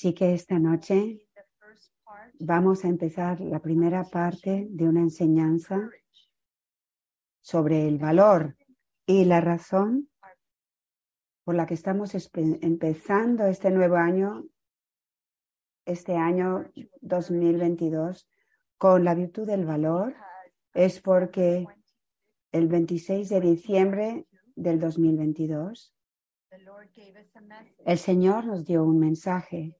Así que esta noche vamos a empezar la primera parte de una enseñanza sobre el valor y la razón por la que estamos empezando este nuevo año, este año 2022, con la virtud del valor, es porque el 26 de diciembre del 2022, el Señor nos dio un mensaje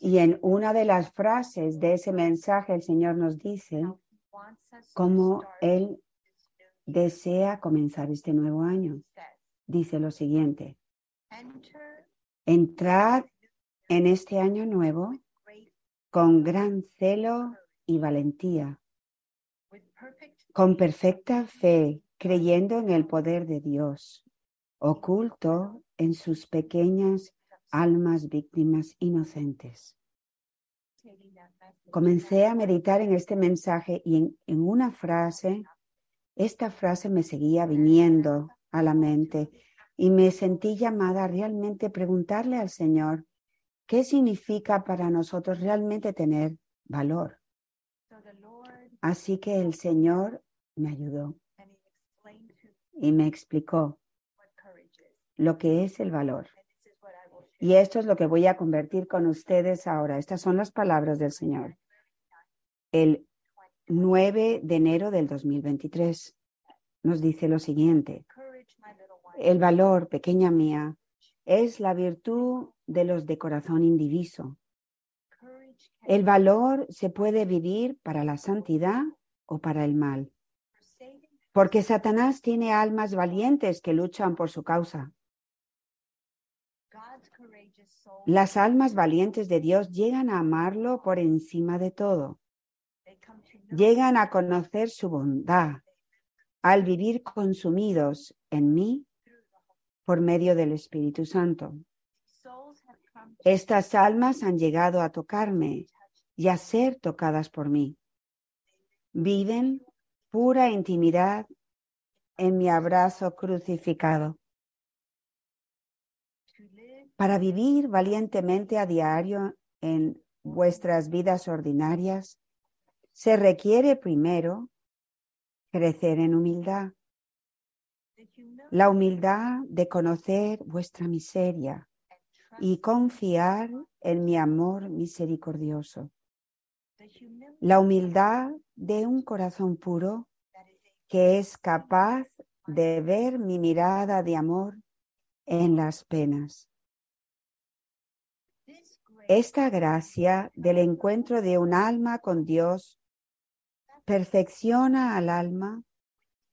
y en una de las frases de ese mensaje el Señor nos dice cómo Él desea comenzar este nuevo año. Dice lo siguiente, entrad en este año nuevo con gran celo y valentía, con perfecta fe, creyendo en el poder de Dios, oculto en sus pequeñas almas víctimas inocentes. Comencé a meditar en este mensaje y en, en una frase esta frase me seguía viniendo a la mente y me sentí llamada a realmente preguntarle al Señor qué significa para nosotros realmente tener valor. Así que el Señor me ayudó y me explicó lo que es el valor. Y esto es lo que voy a convertir con ustedes ahora. Estas son las palabras del Señor. El 9 de enero del 2023. Nos dice lo siguiente. El valor, pequeña mía, es la virtud de los de corazón indiviso. El valor se puede vivir para la santidad o para el mal. Porque Satanás tiene almas valientes que luchan por su causa. Las almas valientes de Dios llegan a amarlo por encima de todo llegan a conocer su bondad al vivir consumidos en mí por medio del Espíritu Santo. Estas almas han llegado a tocarme y a ser tocadas por mí. Viven pura intimidad en mi abrazo crucificado. Para vivir valientemente a diario en vuestras vidas ordinarias, se requiere primero crecer en humildad. La humildad de conocer vuestra miseria y confiar en mi amor misericordioso. La humildad de un corazón puro que es capaz de ver mi mirada de amor en las penas. Esta gracia del encuentro de un alma con Dios perfecciona al alma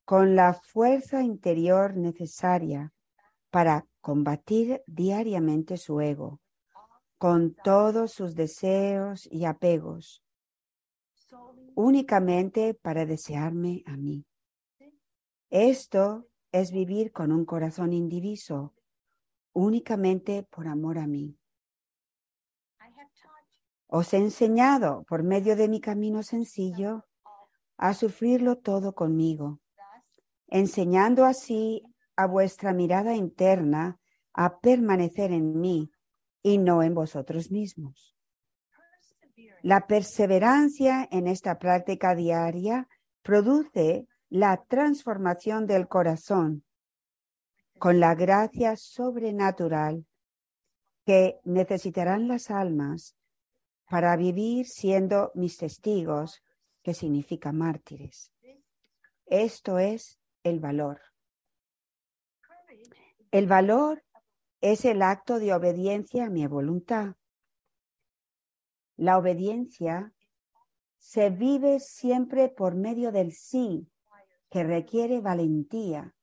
con la fuerza interior necesaria para combatir diariamente su ego, con todos sus deseos y apegos, únicamente para desearme a mí. Esto es vivir con un corazón indiviso, únicamente por amor a mí. Os he enseñado por medio de mi camino sencillo a sufrirlo todo conmigo, enseñando así a vuestra mirada interna a permanecer en mí y no en vosotros mismos. La perseverancia en esta práctica diaria produce la transformación del corazón con la gracia sobrenatural que necesitarán las almas para vivir siendo mis testigos que significa mártires. Esto es el valor. El valor es el acto de obediencia a mi voluntad. La obediencia se vive siempre por medio del sí, que requiere valentía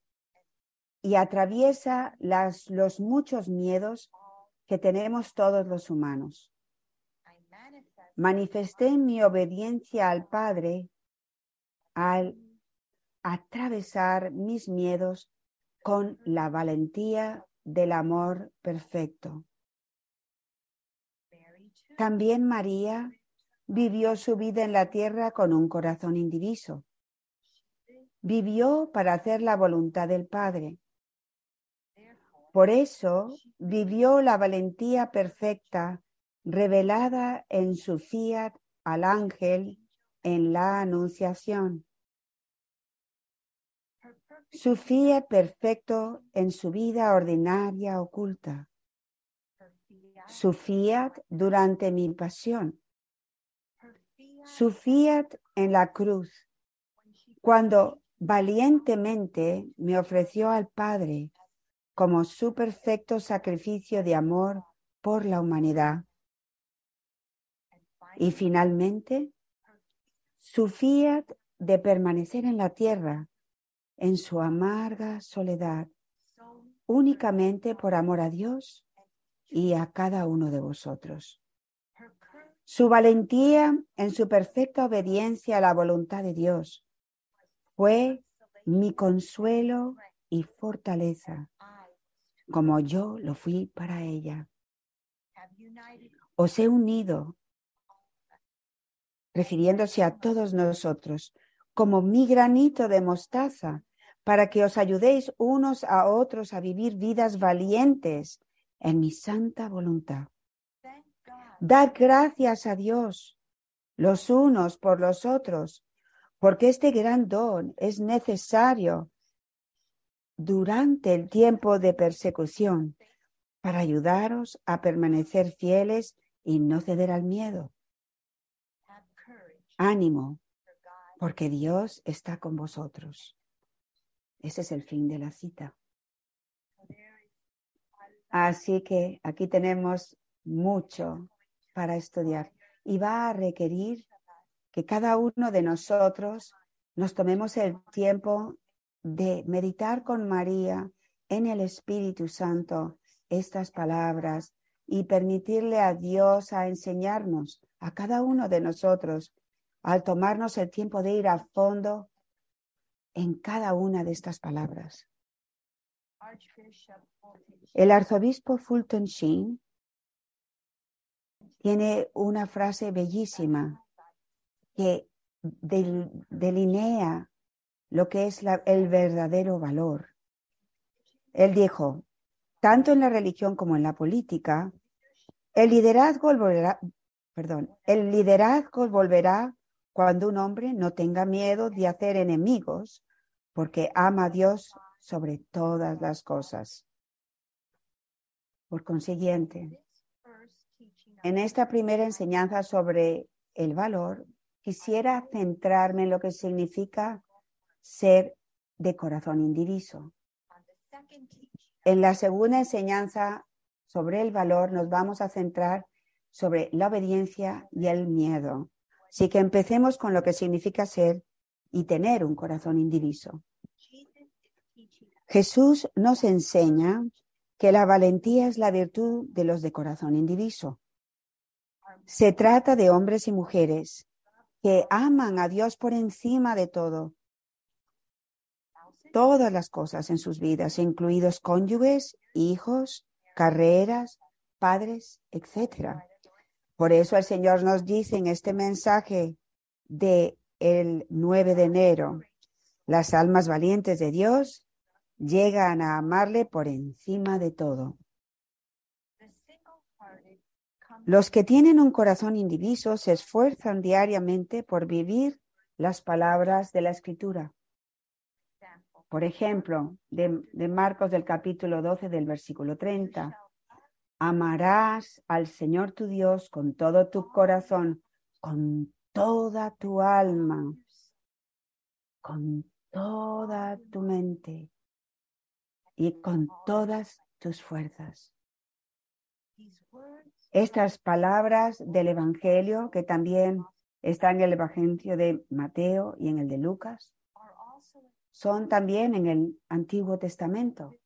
y atraviesa los muchos miedos que tenemos todos los humanos manifesté mi obediencia al Padre al atravesar mis miedos con la valentía del amor perfecto. También María vivió su vida en la tierra con un corazón indiviso. Vivió para hacer la voluntad del Padre. Por eso vivió la valentía perfecta revelada en su fiat al ángel en la anunciación. Su fiat perfecto en su vida ordinaria oculta. Su fiat durante mi pasión. Su fiat en la cruz, cuando valientemente me ofreció al Padre como su perfecto sacrificio de amor por la humanidad. Y finalmente, su fiat de permanecer en la tierra, en su amarga soledad, únicamente por amor a Dios y a cada uno de vosotros. Su valentía en su perfecta obediencia a la voluntad de Dios fue mi consuelo y fortaleza, como yo lo fui para ella. Os he unido, refiriéndose a todos nosotros, como mi granito de mostaza, para que os ayudéis unos a otros a vivir vidas valientes en mi santa voluntad. Dad gracias a Dios los unos por los otros, porque este gran don es necesario durante el tiempo de persecución para ayudaros a permanecer fieles y no ceder al miedo. Ánimo, porque Dios está con vosotros. Ese es el fin de la cita. Así que aquí tenemos mucho para estudiar y va a requerir que cada uno de nosotros nos tomemos el tiempo de meditar con María en el Espíritu Santo estas palabras y permitirle a Dios a enseñarnos a cada uno de nosotros al tomarnos el tiempo de ir a fondo en cada una de estas palabras. El arzobispo Fulton Sheen tiene una frase bellísima que delinea lo que es el verdadero valor. Él dijo, tanto en la religión como en la política, el liderazgo volverá, perdón, el liderazgo volverá cuando un hombre no tenga miedo de hacer enemigos porque ama a Dios sobre todas las cosas. Por consiguiente, en esta primera enseñanza sobre el valor, quisiera centrarme en lo que significa ser de corazón indiviso. En la segunda enseñanza sobre el valor nos vamos a centrar sobre la obediencia y el miedo. Así que empecemos con lo que significa ser y tener un corazón indiviso. Jesús nos enseña que la valentía es la virtud de los de corazón indiviso. Se trata de hombres y mujeres que aman a Dios por encima de todo, todas las cosas en sus vidas, incluidos cónyuges, hijos, carreras, padres, etc. Por eso el Señor nos dice en este mensaje de el 9 de enero, las almas valientes de Dios llegan a amarle por encima de todo. Los que tienen un corazón indiviso se esfuerzan diariamente por vivir las palabras de la Escritura. Por ejemplo, de, de, Marcos del capítulo 12 del versículo 30. Amarás al Señor tu Dios con todo tu corazón, con toda tu alma, con toda tu mente y con todas tus fuerzas. Estas palabras del Evangelio, que también están en el Evangelio de Mateo y en el de Lucas, son también en el Antiguo Testamento.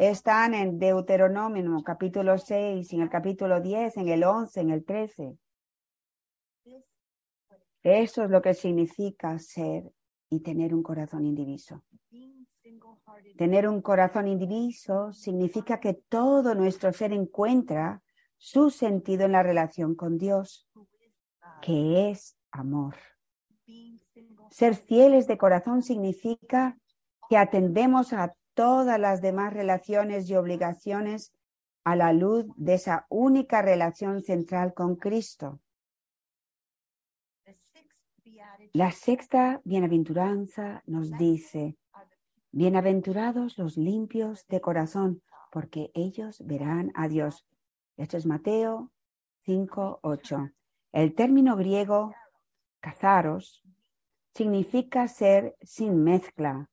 Están en Deuteronomio capítulo 6, en el capítulo 10, en el 11, en el 13. Eso es lo que significa ser y tener un corazón indiviso. Tener un corazón indiviso significa que todo nuestro ser encuentra su sentido en la relación con Dios, que es amor. Ser fieles de corazón significa que atendemos a todas las demás relaciones y obligaciones a la luz de esa única relación central con Cristo. La sexta bienaventuranza nos dice, bienaventurados los limpios de corazón, porque ellos verán a Dios. Esto es Mateo 5, 8. El término griego cazaros significa ser sin mezcla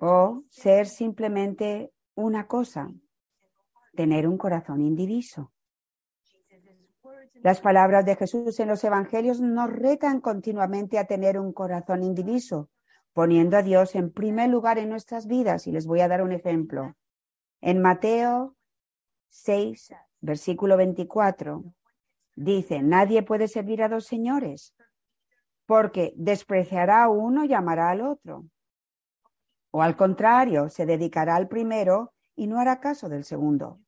o ser simplemente una cosa, tener un corazón indiviso. Las palabras de Jesús en los evangelios nos retan continuamente a tener un corazón indiviso, poniendo a Dios en primer lugar en nuestras vidas. Y les voy a dar un ejemplo. En Mateo 6, versículo 24, dice, nadie puede servir a dos señores, porque despreciará a uno y amará al otro. O al contrario, se dedicará al primero y no hará caso del segundo.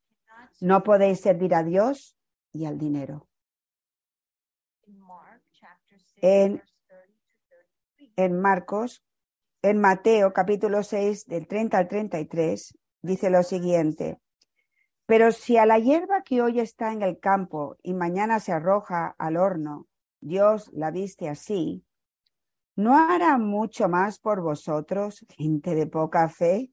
No podéis servir a Dios y al dinero. En, en Marcos, en Mateo capítulo 6 del 30 al 33, dice lo siguiente. Pero si a la hierba que hoy está en el campo y mañana se arroja al horno, Dios la viste así, ¿no hará mucho más por vosotros, gente de poca fe?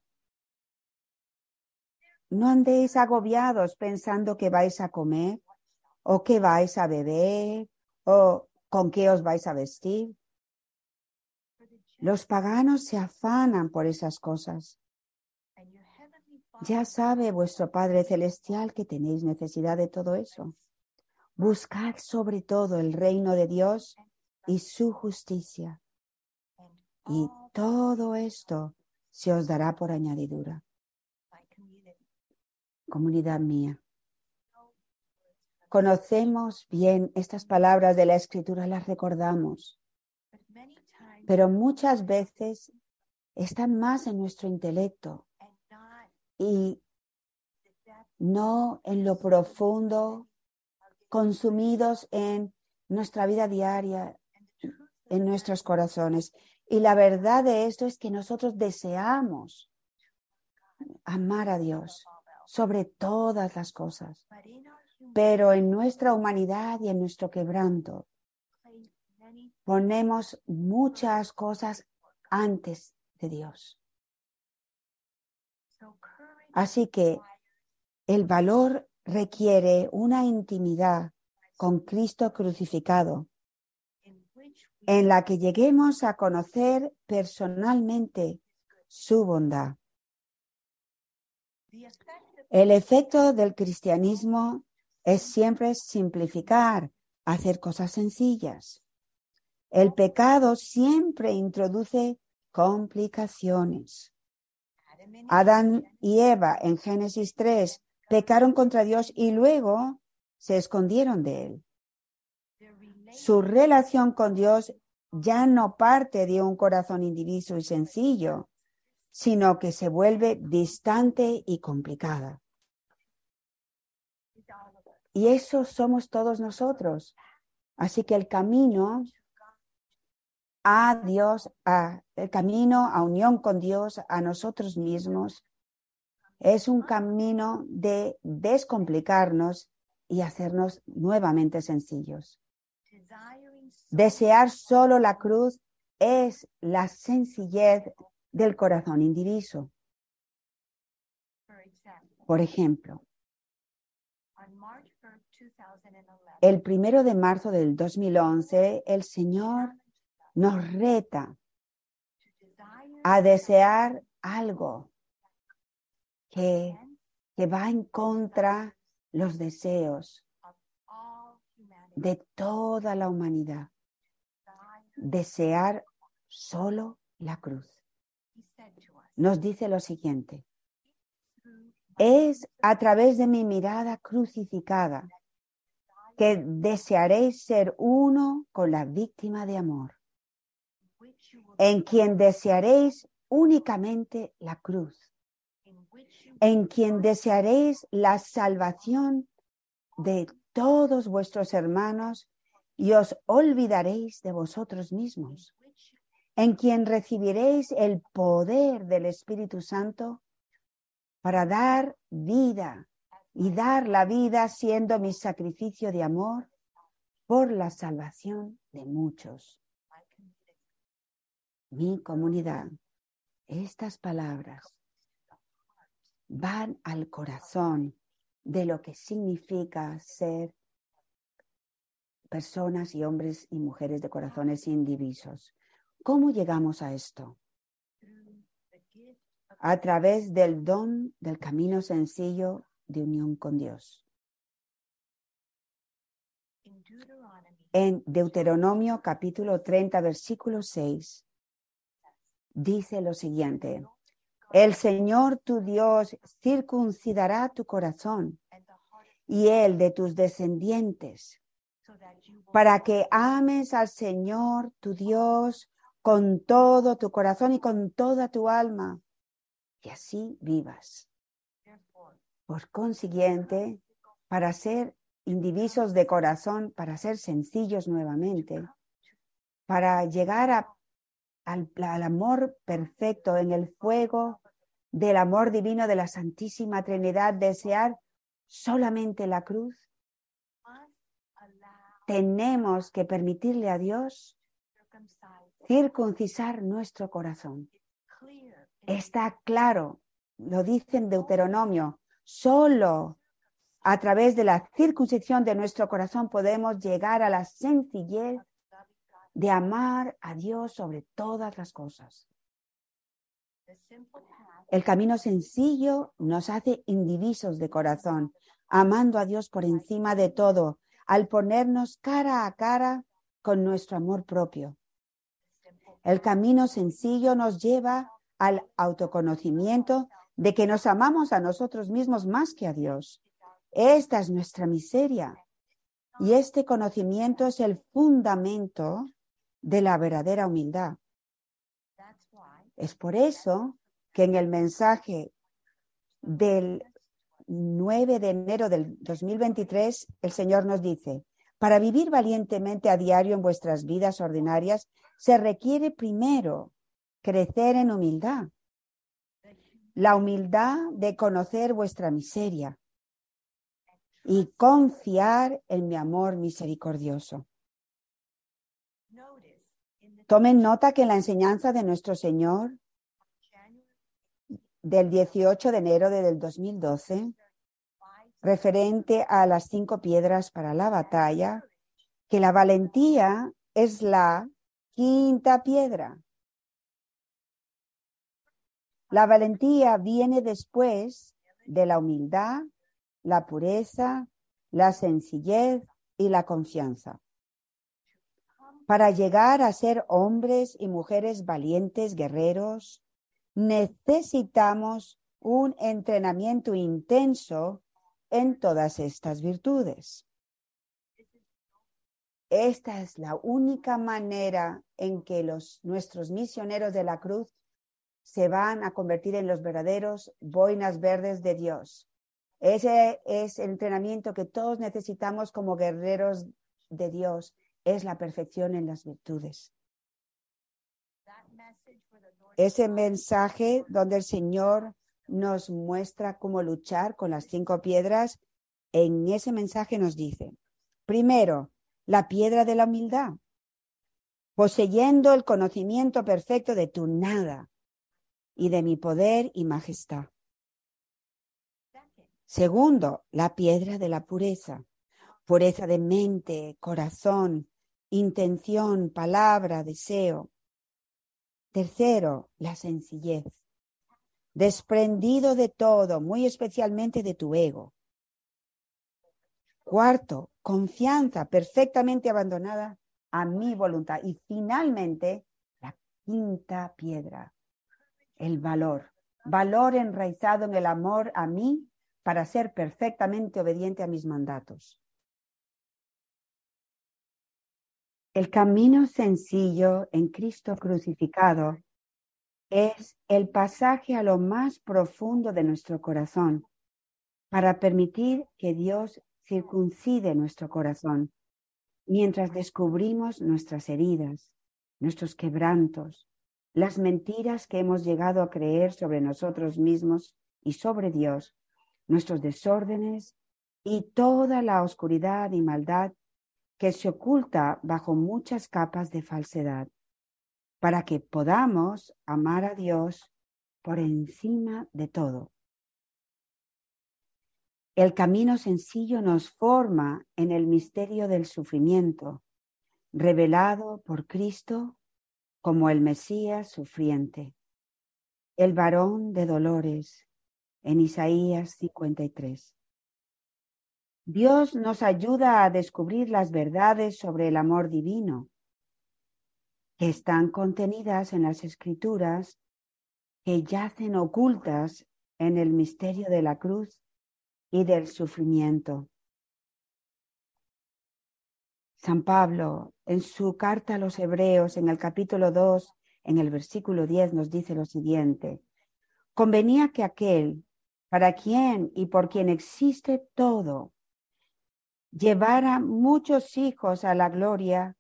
No andéis agobiados pensando que vais a comer o que vais a beber o con qué os vais a vestir. Los paganos se afanan por esas cosas. Ya sabe vuestro Padre Celestial que tenéis necesidad de todo eso. Buscad sobre todo el reino de Dios y su justicia. Y todo esto se os dará por añadidura. Comunidad mía. Conocemos bien estas palabras de la Escritura, las recordamos, pero muchas veces están más en nuestro intelecto y no en lo profundo, consumidos en nuestra vida diaria, en nuestros corazones. Y la verdad de esto es que nosotros deseamos amar a Dios sobre todas las cosas, pero en nuestra humanidad y en nuestro quebranto ponemos muchas cosas antes de Dios. Así que el valor requiere una intimidad con Cristo crucificado, en la que lleguemos a conocer personalmente su bondad. El efecto del cristianismo es siempre simplificar, hacer cosas sencillas. El pecado siempre introduce complicaciones. Adán y Eva en Génesis 3 pecaron contra Dios y luego se escondieron de él. Su relación con Dios ya no parte de un corazón indiviso y sencillo, sino que se vuelve distante y complicada. Y eso somos todos nosotros. Así que el camino a Dios, a, el camino a unión con Dios, a nosotros mismos, es un camino de descomplicarnos y hacernos nuevamente sencillos. Desear solo la cruz es la sencillez del corazón indiviso. Por ejemplo, el primero de marzo del 2011, el Señor nos reta a desear algo que, que va en contra los deseos de toda la humanidad. Desear solo la cruz. Nos dice lo siguiente. Es a través de mi mirada crucificada que desearéis ser uno con la víctima de amor en quien desearéis únicamente la cruz, en quien desearéis la salvación de todos vuestros hermanos y os olvidaréis de vosotros mismos, en quien recibiréis el poder del Espíritu Santo para dar vida y dar la vida siendo mi sacrificio de amor por la salvación de muchos. Mi comunidad, estas palabras van al corazón de lo que significa ser personas y hombres y mujeres de corazones indivisos. ¿Cómo llegamos a esto? A través del don del camino sencillo de unión con Dios. En Deuteronomio capítulo 30, versículo 6, dice lo siguiente. El Señor tu Dios circuncidará tu corazón y el de tus descendientes, para que ames al Señor tu Dios con todo tu corazón y con toda tu alma, y así vivas. Por consiguiente, para ser indivisos de corazón, para ser sencillos nuevamente, para llegar a, al, al amor perfecto en el fuego del amor divino de la Santísima Trinidad, desear solamente la cruz, tenemos que permitirle a Dios circuncisar nuestro corazón. Está claro, lo dice en Deuteronomio, solo a través de la circuncisión de nuestro corazón podemos llegar a la sencillez de amar a Dios sobre todas las cosas. El camino sencillo nos hace indivisos de corazón, amando a Dios por encima de todo, al ponernos cara a cara con nuestro amor propio. El camino sencillo nos lleva al autoconocimiento de que nos amamos a nosotros mismos más que a Dios. Esta es nuestra miseria. Y este conocimiento es el fundamento de la verdadera humildad. Es por eso que en el mensaje del 9 de enero del 2023, el Señor nos dice, para vivir valientemente a diario en vuestras vidas ordinarias, se requiere primero crecer en humildad. La humildad de conocer vuestra miseria y confiar en mi amor misericordioso. Tomen nota que en la enseñanza de nuestro Señor del 18 de enero del 2012, referente a las cinco piedras para la batalla, que la valentía es la quinta piedra. La valentía viene después de la humildad, la pureza, la sencillez y la confianza. Para llegar a ser hombres y mujeres valientes, guerreros, necesitamos un entrenamiento intenso en todas estas virtudes. Esta es la única manera en que los, nuestros misioneros de la cruz se van a convertir en los verdaderos boinas verdes de Dios. Ese es el entrenamiento que todos necesitamos como guerreros de Dios, es la perfección en las virtudes ese mensaje donde el Señor nos muestra cómo luchar con las cinco piedras, en ese mensaje nos dice, primero, la piedra de la humildad, poseyendo el conocimiento perfecto de tu nada y de mi poder y majestad. Segundo, la piedra de la pureza, pureza de mente, corazón, intención, palabra, deseo. Tercero, la sencillez. Desprendido de todo, muy especialmente de tu ego. Cuarto, confianza perfectamente abandonada a mi voluntad. Y finalmente, la quinta piedra, el valor. Valor enraizado en el amor a mí para ser perfectamente obediente a mis mandatos. El camino sencillo en Cristo crucificado es el pasaje a lo más profundo de nuestro corazón para permitir que Dios circuncide nuestro corazón mientras descubrimos nuestras heridas, nuestros quebrantos, las mentiras que hemos llegado a creer sobre nosotros mismos y sobre Dios, nuestros desórdenes y toda la oscuridad y maldad que se oculta bajo muchas capas de falsedad, para que podamos amar a Dios por encima de todo. El camino sencillo nos forma en el misterio del sufrimiento, revelado por Cristo como el Mesías sufriente, el varón de dolores, en Isaías 53. Dios nos ayuda a descubrir las verdades sobre el amor divino que están contenidas en las escrituras que yacen ocultas en el misterio de la cruz y del sufrimiento. San Pablo, en su carta a los Hebreos, en el capítulo 2, en el versículo 10, nos dice lo siguiente. Convenía que aquel, para quien y por quien existe todo, llevara muchos hijos a la gloria,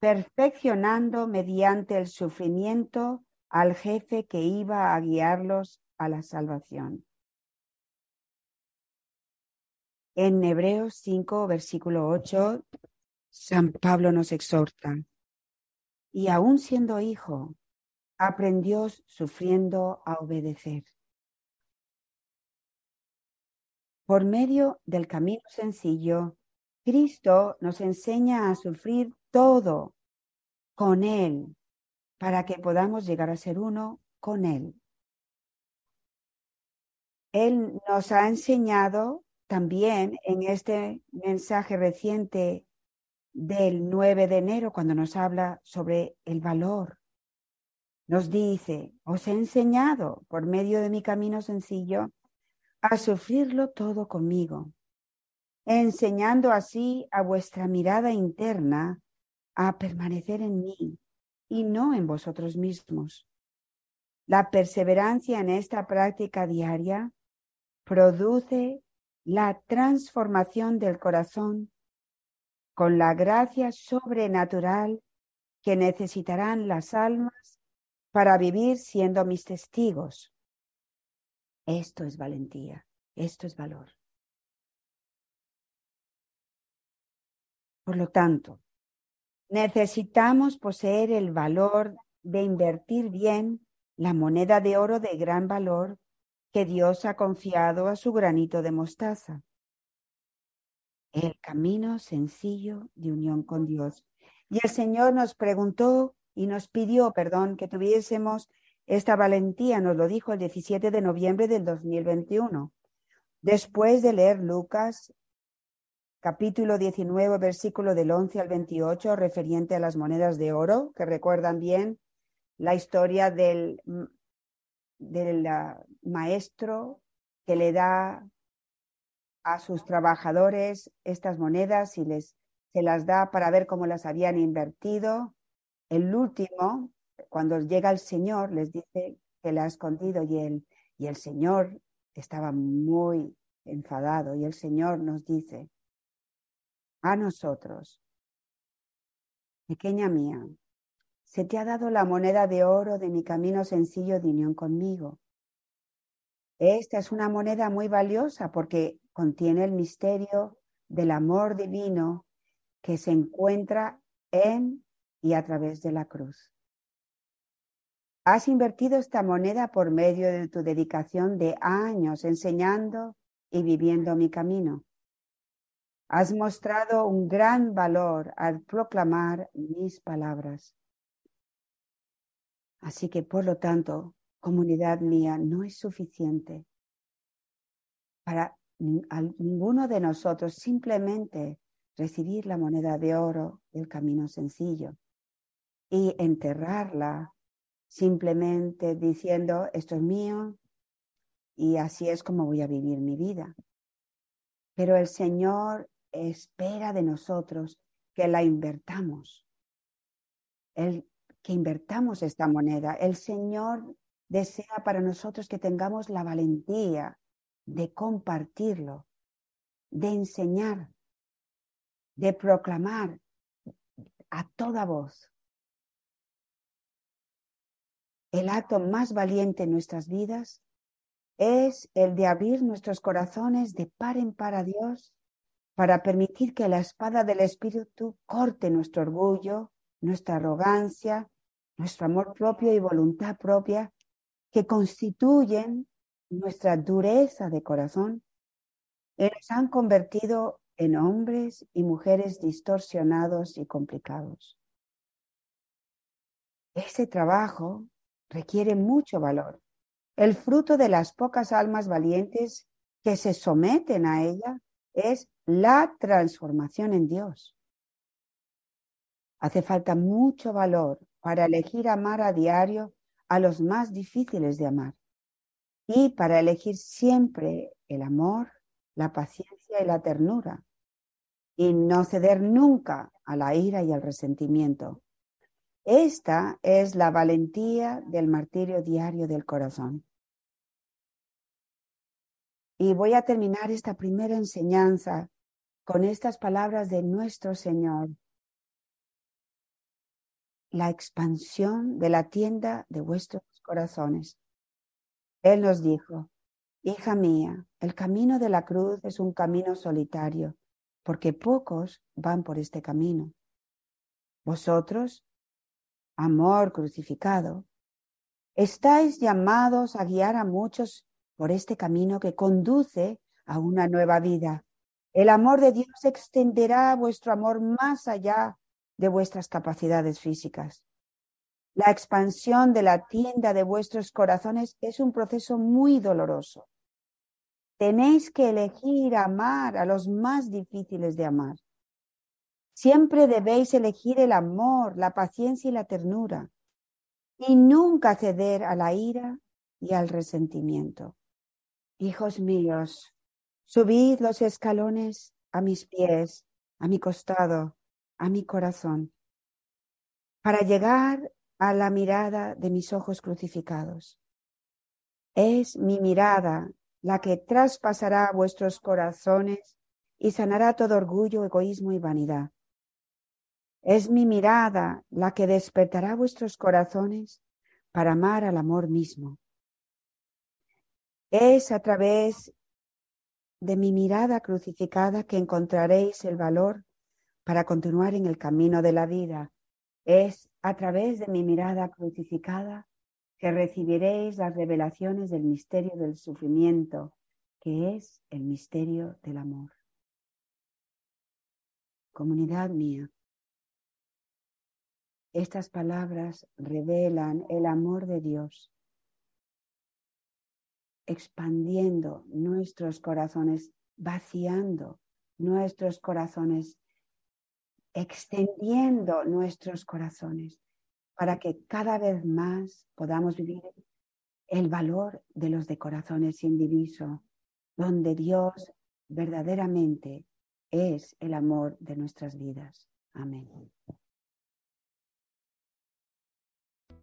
perfeccionando mediante el sufrimiento al jefe que iba a guiarlos a la salvación. En Hebreos 5, versículo 8, San Pablo nos exhorta, y aún siendo hijo, aprendió sufriendo a obedecer. Por medio del camino sencillo, Cristo nos enseña a sufrir todo con Él para que podamos llegar a ser uno con Él. Él nos ha enseñado también en este mensaje reciente del 9 de enero, cuando nos habla sobre el valor, nos dice, os he enseñado por medio de mi camino sencillo a sufrirlo todo conmigo, enseñando así a vuestra mirada interna a permanecer en mí y no en vosotros mismos. La perseverancia en esta práctica diaria produce la transformación del corazón con la gracia sobrenatural que necesitarán las almas para vivir siendo mis testigos. Esto es valentía, esto es valor. Por lo tanto, necesitamos poseer el valor de invertir bien la moneda de oro de gran valor que Dios ha confiado a su granito de mostaza. El camino sencillo de unión con Dios. Y el Señor nos preguntó y nos pidió, perdón, que tuviésemos esta valentía, nos lo dijo el 17 de noviembre del 2021. Después de leer Lucas capítulo 19, versículo del 11 al 28, referiente a las monedas de oro, que recuerdan bien la historia del del maestro que le da a sus trabajadores estas monedas y les se las da para ver cómo las habían invertido. El último, cuando llega el Señor, les dice que la ha escondido y el, y el Señor estaba muy enfadado y el Señor nos dice a nosotros, pequeña mía, se te ha dado la moneda de oro de mi camino sencillo de unión conmigo. Esta es una moneda muy valiosa porque contiene el misterio del amor divino que se encuentra en y a través de la cruz. Has invertido esta moneda por medio de tu dedicación de años enseñando y viviendo mi camino. Has mostrado un gran valor al proclamar mis palabras. Así que, por lo tanto, comunidad mía, no es suficiente para ninguno de nosotros simplemente recibir la moneda de oro del camino sencillo y enterrarla simplemente diciendo, esto es mío y así es como voy a vivir mi vida. Pero el Señor espera de nosotros que la invertamos. Él que invertamos esta moneda. El Señor desea para nosotros que tengamos la valentía de compartirlo, de enseñar, de proclamar a toda voz. El acto más valiente en nuestras vidas es el de abrir nuestros corazones de par en par a Dios para permitir que la espada del Espíritu corte nuestro orgullo, nuestra arrogancia, nuestro amor propio y voluntad propia, que constituyen nuestra dureza de corazón y nos han convertido en hombres y mujeres distorsionados y complicados. Ese trabajo requiere mucho valor. El fruto de las pocas almas valientes que se someten a ella es la transformación en Dios. Hace falta mucho valor para elegir amar a diario a los más difíciles de amar y para elegir siempre el amor, la paciencia y la ternura y no ceder nunca a la ira y al resentimiento. Esta es la valentía del martirio diario del corazón. Y voy a terminar esta primera enseñanza con estas palabras de nuestro Señor. La expansión de la tienda de vuestros corazones. Él nos dijo, hija mía, el camino de la cruz es un camino solitario, porque pocos van por este camino. Vosotros, amor crucificado, estáis llamados a guiar a muchos por este camino que conduce a una nueva vida. El amor de Dios extenderá vuestro amor más allá de vuestras capacidades físicas. La expansión de la tienda de vuestros corazones es un proceso muy doloroso. Tenéis que elegir amar a los más difíciles de amar. Siempre debéis elegir el amor, la paciencia y la ternura, y nunca ceder a la ira y al resentimiento. Hijos míos, subid los escalones a mis pies, a mi costado, a mi corazón, para llegar a la mirada de mis ojos crucificados. Es mi mirada la que traspasará vuestros corazones y sanará todo orgullo, egoísmo y vanidad. Es mi mirada la que despertará vuestros corazones para amar al amor mismo. Es a través de mi mirada crucificada que encontraréis el valor para continuar en el camino de la vida. Es a través de mi mirada crucificada que recibiréis las revelaciones del misterio del sufrimiento, que es el misterio del amor. Comunidad mía, estas palabras revelan el amor de Dios expandiendo nuestros corazones, vaciando nuestros corazones, extendiendo nuestros corazones para que cada vez más podamos vivir el valor de los de corazones indiviso, donde Dios verdaderamente es el amor de nuestras vidas. Amén.